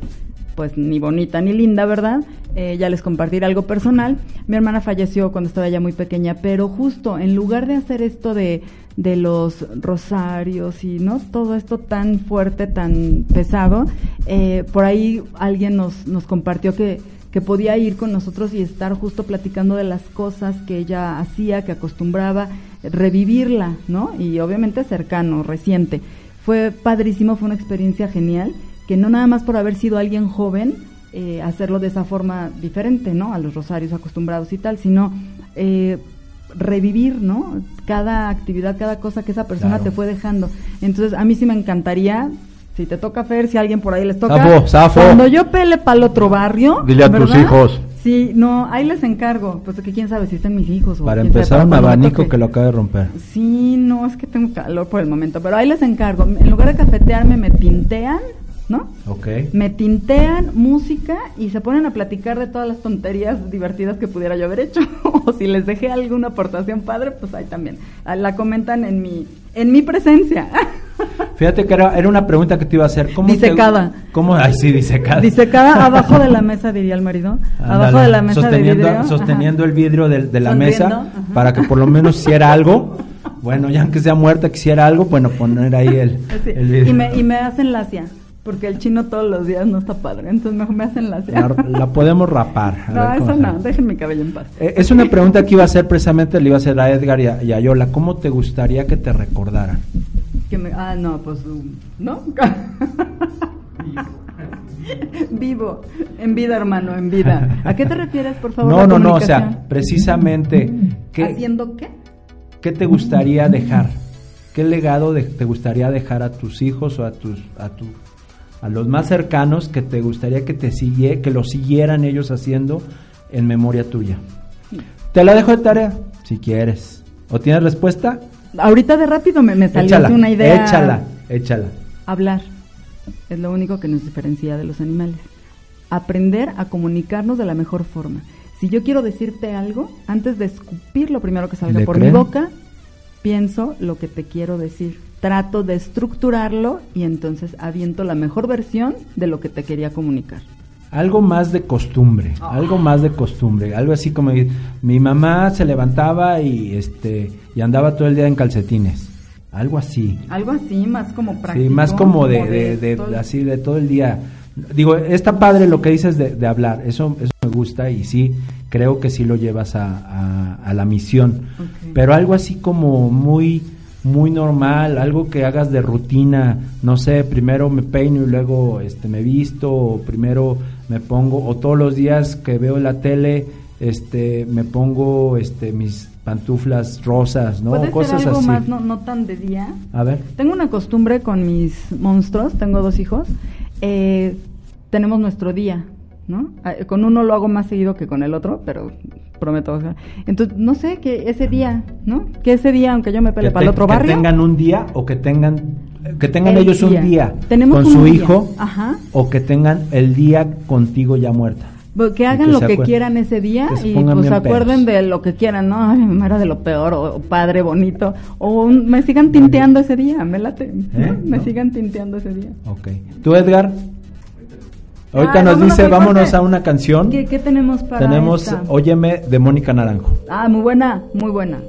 pues ni bonita ni linda, ¿verdad? Eh, ya les compartiré algo personal. Mi hermana falleció cuando estaba ya muy pequeña, pero justo en lugar de hacer esto de, de los rosarios y no todo esto tan fuerte, tan pesado, eh, por ahí alguien nos, nos compartió que, que podía ir con nosotros y estar justo platicando de las cosas que ella hacía, que acostumbraba, revivirla, ¿no? Y obviamente cercano, reciente. Fue padrísimo, fue una experiencia genial que no nada más por haber sido alguien joven, eh, hacerlo de esa forma diferente, ¿no? A los rosarios acostumbrados y tal, sino eh, revivir, ¿no? Cada actividad, cada cosa que esa persona te fue dejando. Entonces, a mí sí me encantaría, si te toca Fer, si alguien por ahí les toca. Cuando yo pele para el otro barrio. Dile a tus hijos. Sí, no, ahí les encargo, pues que quién sabe si están mis hijos o Para empezar, un abanico que lo acaba de romper. Sí, no, es que tengo calor por el momento, pero ahí les encargo. En lugar de cafetearme, me tintean ¿no? Ok. Me tintean música y se ponen a platicar de todas las tonterías divertidas que pudiera yo haber hecho. o si les dejé alguna aportación padre, pues ahí también. Ah, la comentan en mi, en mi presencia. Fíjate que era, era, una pregunta que te iba a hacer. ¿Cómo disecada. ¿Cómo? Ay, sí, disecada. Disecada abajo de la mesa, diría el marido. abajo de la mesa sosteniendo, de vidrio. Sosteniendo el vidrio de, la mesa para que por lo menos hiciera algo. Bueno, ya aunque sea muerta, quisiera algo, bueno, poner ahí el, el vidrio. Y me, y me hacen lacia. Porque el chino todos los días no está padre, entonces mejor me hacen la La, podemos rapar. no, eso no, dejen mi cabello en paz. Eh, es una pregunta que iba a hacer precisamente, le iba a hacer a Edgar y a, Yola. ¿Cómo te gustaría que te recordaran? Que me, ah, no, pues, um, ¿no? Vivo, en vida, hermano, en vida. ¿A qué te refieres, por favor? No, no, no, o sea, precisamente. ¿qué, ¿Haciendo qué? ¿Qué te gustaría dejar? ¿Qué legado te gustaría dejar a tus hijos o a tus a tu a los más cercanos que te gustaría que te sigue, que lo siguieran ellos haciendo en memoria tuya. Te la dejo de tarea, si quieres. ¿O tienes respuesta? Ahorita de rápido me, me salió una idea. Échala, échala. Hablar es lo único que nos diferencia de los animales. Aprender a comunicarnos de la mejor forma. Si yo quiero decirte algo, antes de escupir lo primero que salga por mi boca, pienso lo que te quiero decir trato de estructurarlo y entonces aviento la mejor versión de lo que te quería comunicar. Algo más de costumbre, ah. algo más de costumbre, algo así como mi mamá se levantaba y este y andaba todo el día en calcetines, algo así. Algo así, más como práctico. Sí, más como, de, de, así de todo el día. Digo, está padre lo que dices de, hablar, eso, eso me gusta y sí, creo que sí lo llevas a, a, la misión. Pero algo así como muy muy normal, algo que hagas de rutina, no sé, primero me peino y luego este me visto, o primero me pongo, o todos los días que veo la tele, este, me pongo este mis pantuflas rosas, ¿no? ¿Puede Cosas ser algo así. más no, no tan de día? A ver. Tengo una costumbre con mis monstruos, tengo dos hijos. Eh, tenemos nuestro día, ¿no? Ah, Con uno lo hago más seguido que con el otro, pero prometo. o sea, entonces, no sé, que ese día, ¿no? Que ese día, aunque yo me pele que, para el otro que barrio. tengan un día o que tengan que tengan El ellos día. un día Tenemos con un su día. hijo Ajá. o que tengan el día contigo ya muerta. Que hagan que lo que quieran ese día que y pues acuerden pedos. de lo que quieran, ¿no? Ay, mi mamá era de lo peor, o, o padre bonito, o un- me sigan tinteando ese día, me late, ¿no? ¿Eh? me No. sigan tinteando ese día. Ok. ¿Tú, Edgar? Ahorita nos dice, vámonos a una canción. ¿Qué, qué tenemos para Tenemos esta? Óyeme de Mónica Naranjo. Ah, muy buena, muy buena.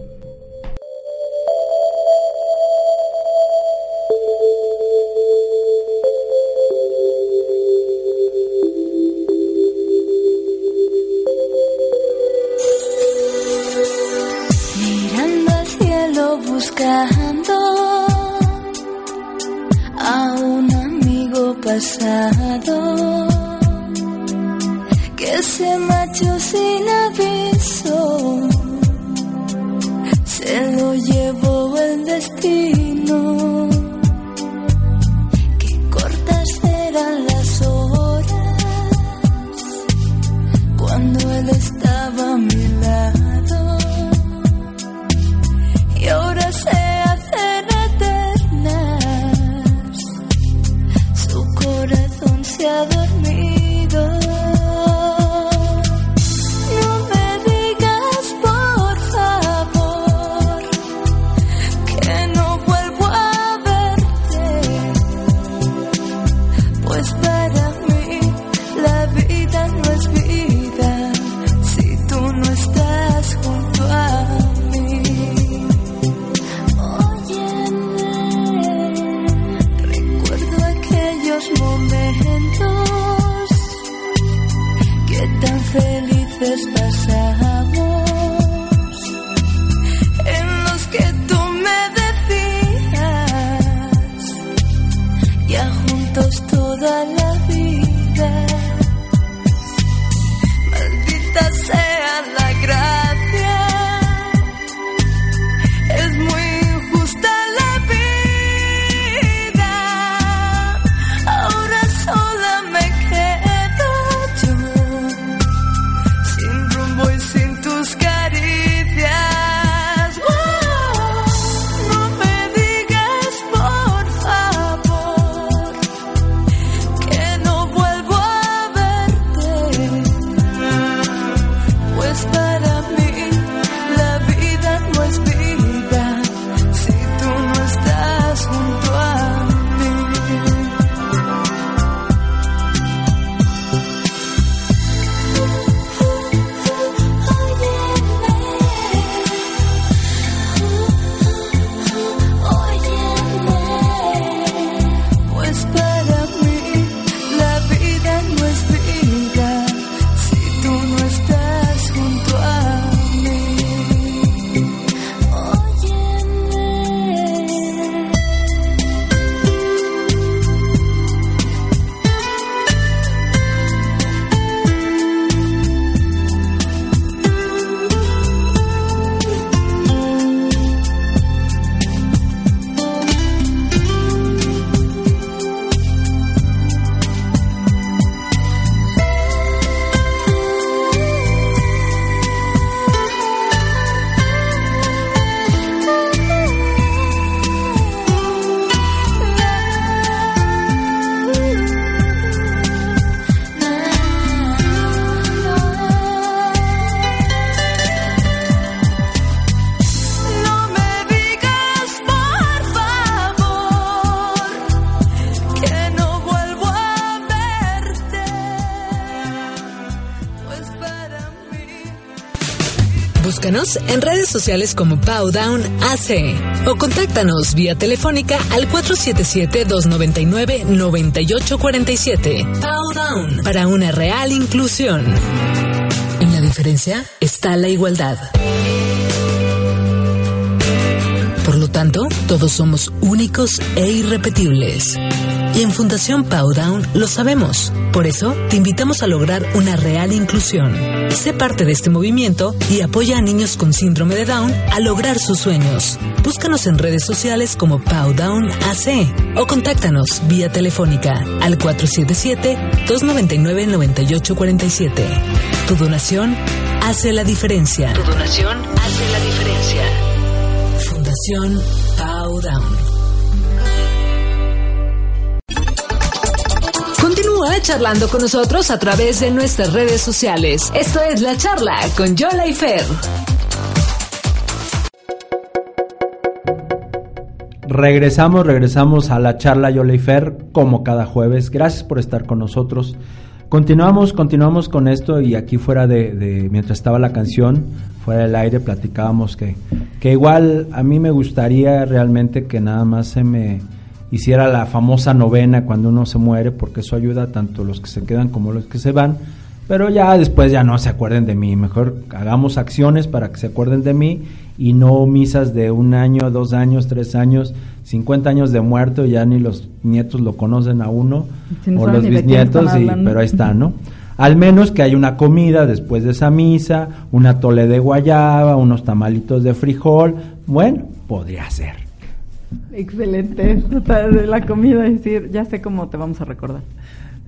En redes sociales como Powdown AC o contáctanos vía telefónica al 477-299-9847. Powdown para una real inclusión. En la diferencia está la igualdad. Por lo tanto, todos somos únicos e irrepetibles. Y en Fundación Powdown lo sabemos. Por eso, te invitamos a lograr una real inclusión. Sé parte de este movimiento y apoya a niños con síndrome de Down a lograr sus sueños. Búscanos en redes sociales como Powdown AC o contáctanos vía telefónica al 477-299-9847. Tu donación hace la diferencia. Tu donación hace la diferencia. Fundación Powdown. Charlando con nosotros a través de nuestras redes sociales. Esto es La Charla con Yola y Fer. Regresamos, regresamos a la charla Yola y Fer como cada jueves. Gracias por estar con nosotros. Continuamos, continuamos con esto y aquí fuera de, mientras estaba la canción, fuera del aire, platicábamos que, que igual a mí me gustaría realmente que nada más se me hiciera la famosa novena cuando uno se muere, porque eso ayuda tanto los que se quedan como los que se van. Pero ya después ya no se acuerden de mí. Mejor hagamos acciones para que se acuerden de mí y no misas de un año, dos años, tres años, cincuenta años de muerto. Ya ni los nietos lo conocen a uno o los bisnietos, y, pero ahí está, ¿no? Al menos que haya una comida después de esa misa, una tole de guayaba, unos tamalitos de frijol. Bueno, podría ser. Excelente, de la comida, decir, ya sé cómo te vamos a recordar.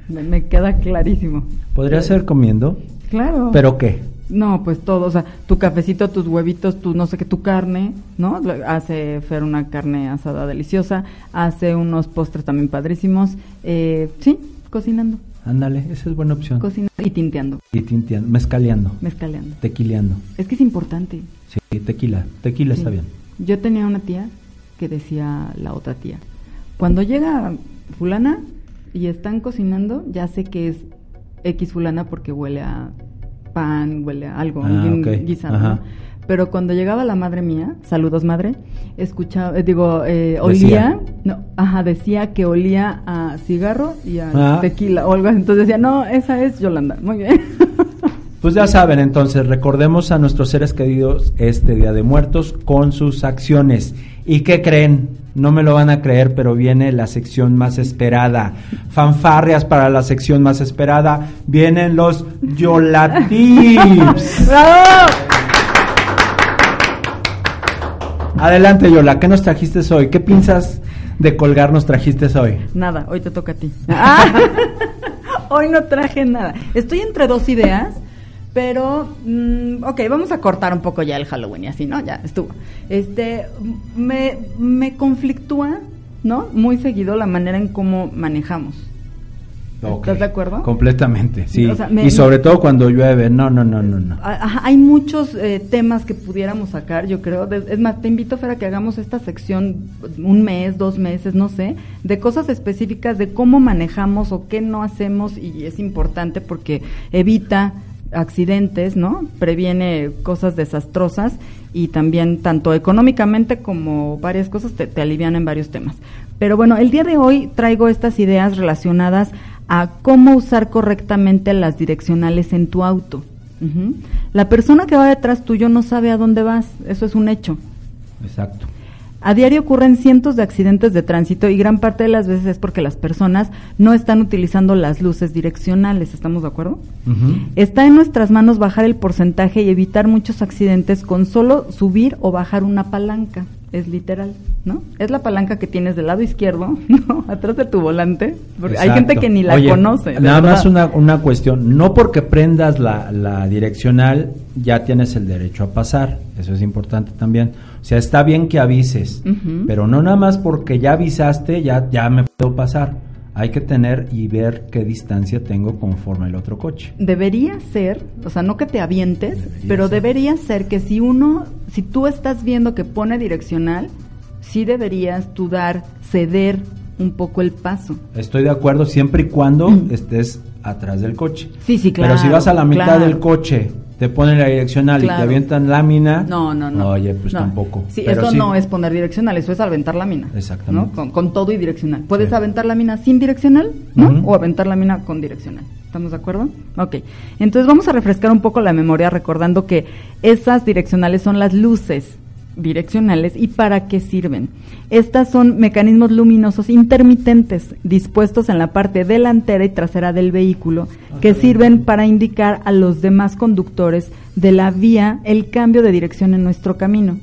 Me, queda clarísimo. ¿Podría ser comiendo? Claro. ¿Pero qué? No, pues todo, o sea, tu cafecito, tus huevitos, tu no sé qué, tu carne, ¿no? Hace Fer una carne asada deliciosa, hace unos postres también padrísimos, eh, sí, cocinando. Ándale, esa es buena opción. Cocinando y tinteando. Y tinteando, mezcaleando. Mezcaleando. Tequileando. Es que es importante. Sí, tequila, tequila está bien. Yo tenía una tía que decía la otra tía. Cuando llega fulana y están cocinando, ya sé que es X fulana porque huele a pan, huele a algo, ah, guisado. Pero cuando llegaba la madre mía, saludos madre, escuchaba, eh, digo, eh, olía, no, ajá, decía que olía a cigarro y a ah. tequila o algo Entonces decía, no, esa es Yolanda. Muy bien. Pues ya saben, entonces recordemos a nuestros seres queridos este Día de Muertos con sus acciones. ¿Y qué creen? No me lo van a creer, pero viene la sección más esperada. Fanfarrias para la sección más esperada. Vienen los Yolatips. ¡Bravo! Adelante, Yola, ¿qué nos trajiste hoy? ¿Qué piensas de colgar nos trajiste hoy? Nada, hoy te toca a ti. hoy no traje nada. Estoy entre dos ideas pero, mm, ok, vamos a cortar un poco ya el Halloween y así, ¿no? Ya estuvo. Este, me, me conflictúa, ¿no? Muy seguido la manera en cómo manejamos. ¿Estás de acuerdo? Completamente, sí. y sobre todo cuando llueve, no, no, no, no. no. hay muchos eh, temas que pudiéramos sacar, yo creo. es más, te invito, Fer, a que hagamos esta sección un mes, dos meses, no sé, de cosas específicas de cómo manejamos o qué no hacemos y es importante porque evita accidentes, ¿no? Previene cosas desastrosas y también tanto económicamente como varias cosas te, alivian en varios temas. Pero bueno, el día de hoy traigo estas ideas relacionadas a cómo usar correctamente las direccionales en tu auto. La persona que va detrás tuyo no sabe a dónde vas, eso es un hecho. Exacto. A diario ocurren cientos de accidentes de tránsito y gran parte de las veces es porque las personas no están utilizando las luces direccionales. ¿Estamos de acuerdo? Está en nuestras manos bajar el porcentaje y evitar muchos accidentes con solo subir o bajar una palanca. Es literal, ¿no? Es la palanca que tienes del lado izquierdo, ¿no? Atrás de tu volante. Porque hay gente que ni la conoce. Nada más una, una cuestión. No porque prendas la, la direccional ya tienes el derecho a pasar. Eso es importante también o sea, está bien que avises, pero no nada más porque ya avisaste, ya, ya me puedo pasar. Hay que tener y ver qué distancia tengo conforme el otro coche. Debería ser, o sea, no que te avientes, pero debería ser que si uno, si tú estás viendo que pone direccional, sí deberías tú dar, ceder un poco el paso. Estoy de acuerdo siempre y cuando estés atrás del coche. Sí, sí, claro. Pero si vas a la mitad del coche te ponen la direccional y te avientan lámina. No, no, no. Oye, pues tampoco. Sí, eso no es poner direccional, eso es aventar lámina. Exactamente. ¿no? Con, todo y direccional. Puedes aventar lámina sin direccional, ¿no? O aventar lámina con direccional. ¿Estamos de acuerdo? Ok. Entonces vamos a refrescar un poco la memoria recordando que esas direccionales son las luces direccionales y para qué sirven. Estas son mecanismos luminosos intermitentes dispuestos en la parte delantera y trasera del vehículo ah, que sirven para indicar a los demás conductores de la vía el cambio de dirección en nuestro camino.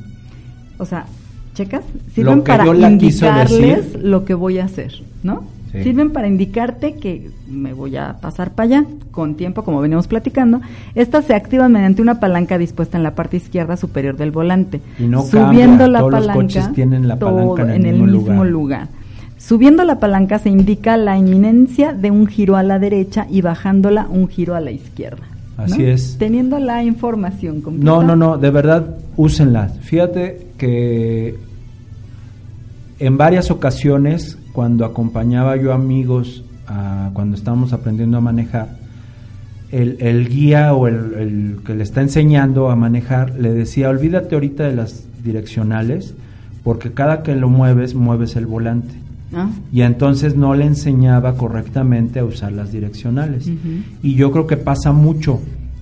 O sea, ¿checas? Sirven para indicarles lo que voy a hacer, ¿no? Sirven para indicarte que me voy a pasar para allá con tiempo, como venimos platicando. Estas se activan mediante una palanca dispuesta en la parte izquierda superior del volante. Y no Subiendo la palanca, los coches tienen la palanca en el, mismo, lugar. Subiendo la palanca se indica la inminencia de un giro a la derecha y bajándola un giro a la izquierda. Así es. Teniendo la información completa. No, no, no, de verdad, úsenla. Fíjate que en varias ocasiones cuando acompañaba yo amigos cuando estábamos aprendiendo a manejar, el, guía o el, que le está enseñando a manejar le decía, olvídate ahorita de las direccionales, porque cada que lo mueves, mueves el volante. Ah. Y entonces no le enseñaba correctamente a usar las direccionales. Y yo creo que pasa mucho,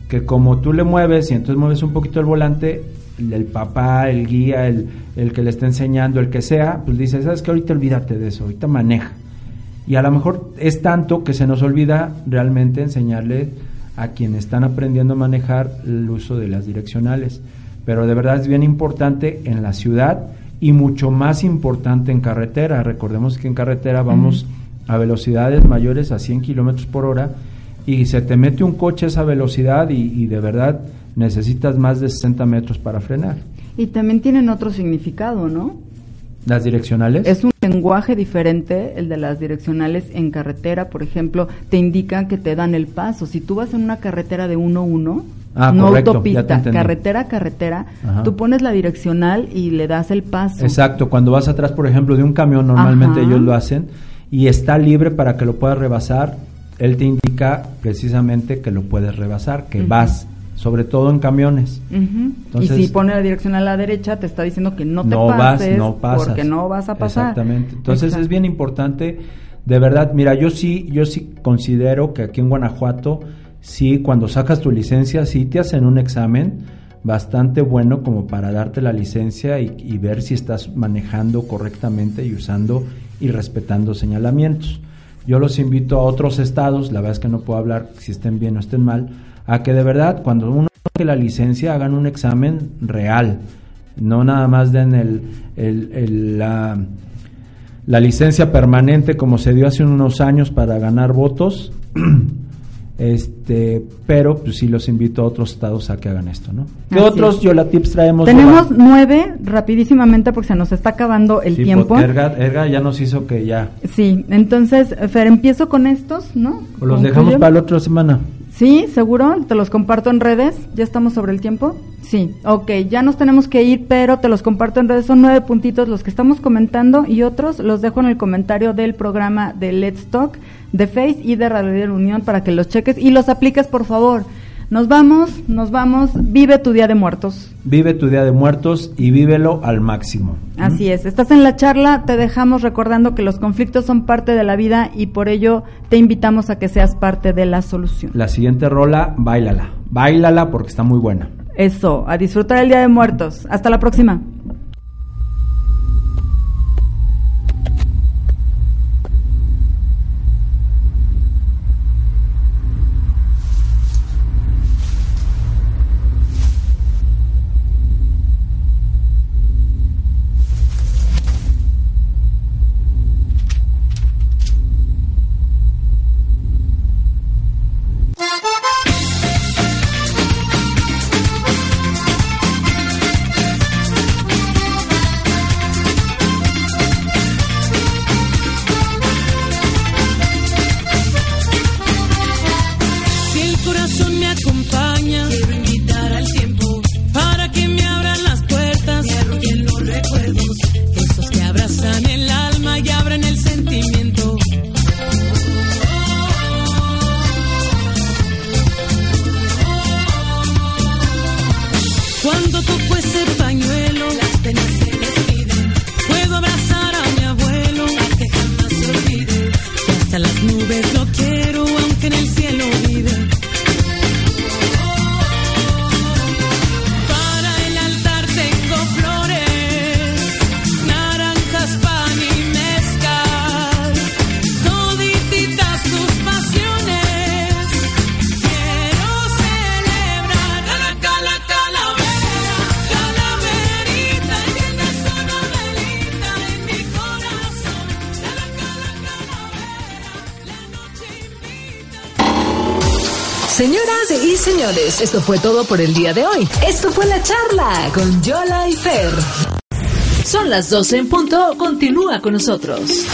que como tú le mueves y entonces mueves un poquito el volante, el papá, el guía, el, el, que le está enseñando, el que sea, pues dice, sabes que ahorita olvídate de eso, ahorita maneja. Y a lo mejor es tanto que se nos olvida realmente enseñarle a quienes están aprendiendo a manejar el uso de las direccionales. Pero de verdad es bien importante en la ciudad y mucho más importante en carretera. Recordemos que en carretera vamos a velocidades mayores a 100 kilómetros por hora y se te mete un coche a esa velocidad y, y de verdad necesitas más de 60 metros para frenar. Y también tienen otro significado, ¿no? ¿Las direccionales? Es un lenguaje diferente, el de las direccionales en carretera, por ejemplo, te indican que te dan el paso. Si tú vas en una carretera de 1-1, ah, no autopista, carretera carretera, tú pones la direccional y le das el paso. Exacto, cuando vas atrás, por ejemplo, de un camión, normalmente ellos lo hacen, y está libre para que lo puedas rebasar, él te indica precisamente que lo puedes rebasar, que vas sobre todo en camiones. y si pone la dirección a la derecha, te está diciendo que no te no pases, vas, no pasas. porque no vas a pasar. Exactamente. Entonces es bien importante, de verdad, mira, yo sí, yo sí considero que aquí en Guanajuato, sí, cuando sacas tu licencia, sí te hacen un examen bastante bueno como para darte la licencia y, y ver si estás manejando correctamente y usando y respetando señalamientos. Yo los invito a otros estados, la verdad es que no puedo hablar si estén bien o estén mal, a que de verdad cuando uno que la licencia hagan un examen real, no nada más den el, el, la, la, licencia permanente como se dio hace unos años para ganar votos, este, pero pues sí los invito a otros estados a que hagan esto, ¿no? ¿Qué otros Yola Tips traemos? Tenemos nueve, rapidísimamente porque se nos está acabando el tiempo. Erga, ya nos hizo que ya. Sí, entonces, Fer, empiezo con estos, ¿no? O los dejamos para la otra semana. Sí, seguro, te los comparto en redes. ¿Ya estamos sobre el tiempo? Sí, ok, ya nos tenemos que ir, pero te los comparto en redes. Son nueve puntitos los que estamos comentando y otros los dejo en el comentario del programa de Let's Talk, de Face y de Radio Unión para que los cheques y los apliques, por favor. Nos vamos, nos vamos. Vive tu Día de Muertos. Vive tu Día de Muertos y vívelo al máximo. Así es. Estás en la charla, te dejamos recordando que los conflictos son parte de la vida y por ello te invitamos a que seas parte de la solución. La siguiente rola, bailala. Bailala porque está muy buena. Eso, a disfrutar el Día de Muertos. Hasta la próxima. Esto fue todo por el día de hoy. Esto fue la charla con Yola y Fer. Son las 12 en punto. Continúa con nosotros.